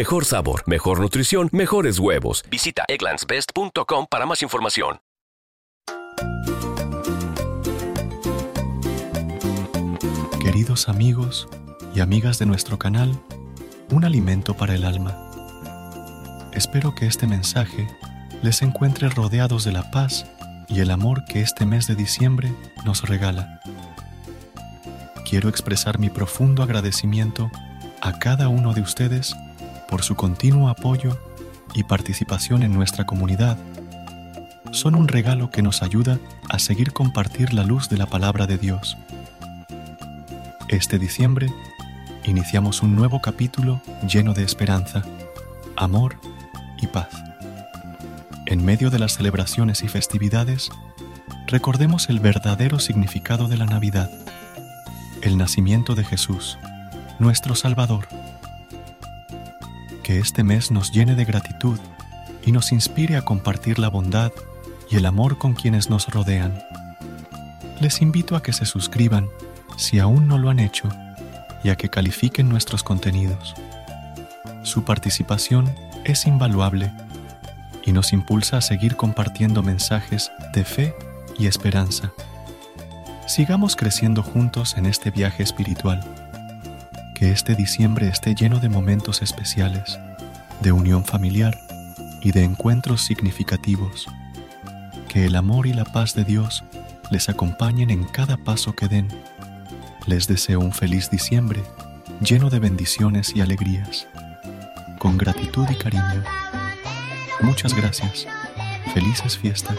Mejor sabor, mejor nutrición, mejores huevos. Visita egglandsbest.com para más información. Queridos amigos y amigas de nuestro canal, un alimento para el alma. Espero que este mensaje les encuentre rodeados de la paz y el amor que este mes de diciembre nos regala. Quiero expresar mi profundo agradecimiento a cada uno de ustedes por su continuo apoyo y participación en nuestra comunidad. Son un regalo que nos ayuda a seguir compartir la luz de la palabra de Dios. Este diciembre iniciamos un nuevo capítulo lleno de esperanza, amor y paz. En medio de las celebraciones y festividades, recordemos el verdadero significado de la Navidad, el nacimiento de Jesús, nuestro Salvador. Que este mes nos llene de gratitud y nos inspire a compartir la bondad y el amor con quienes nos rodean. Les invito a que se suscriban si aún no lo han hecho y a que califiquen nuestros contenidos. Su participación es invaluable y nos impulsa a seguir compartiendo mensajes de fe y esperanza. Sigamos creciendo juntos en este viaje espiritual. Que este diciembre esté lleno de momentos especiales, de unión familiar y de encuentros significativos. Que el amor y la paz de Dios les acompañen en cada paso que den. Les deseo un feliz diciembre lleno de bendiciones y alegrías. Con gratitud y cariño. Muchas gracias. Felices fiestas.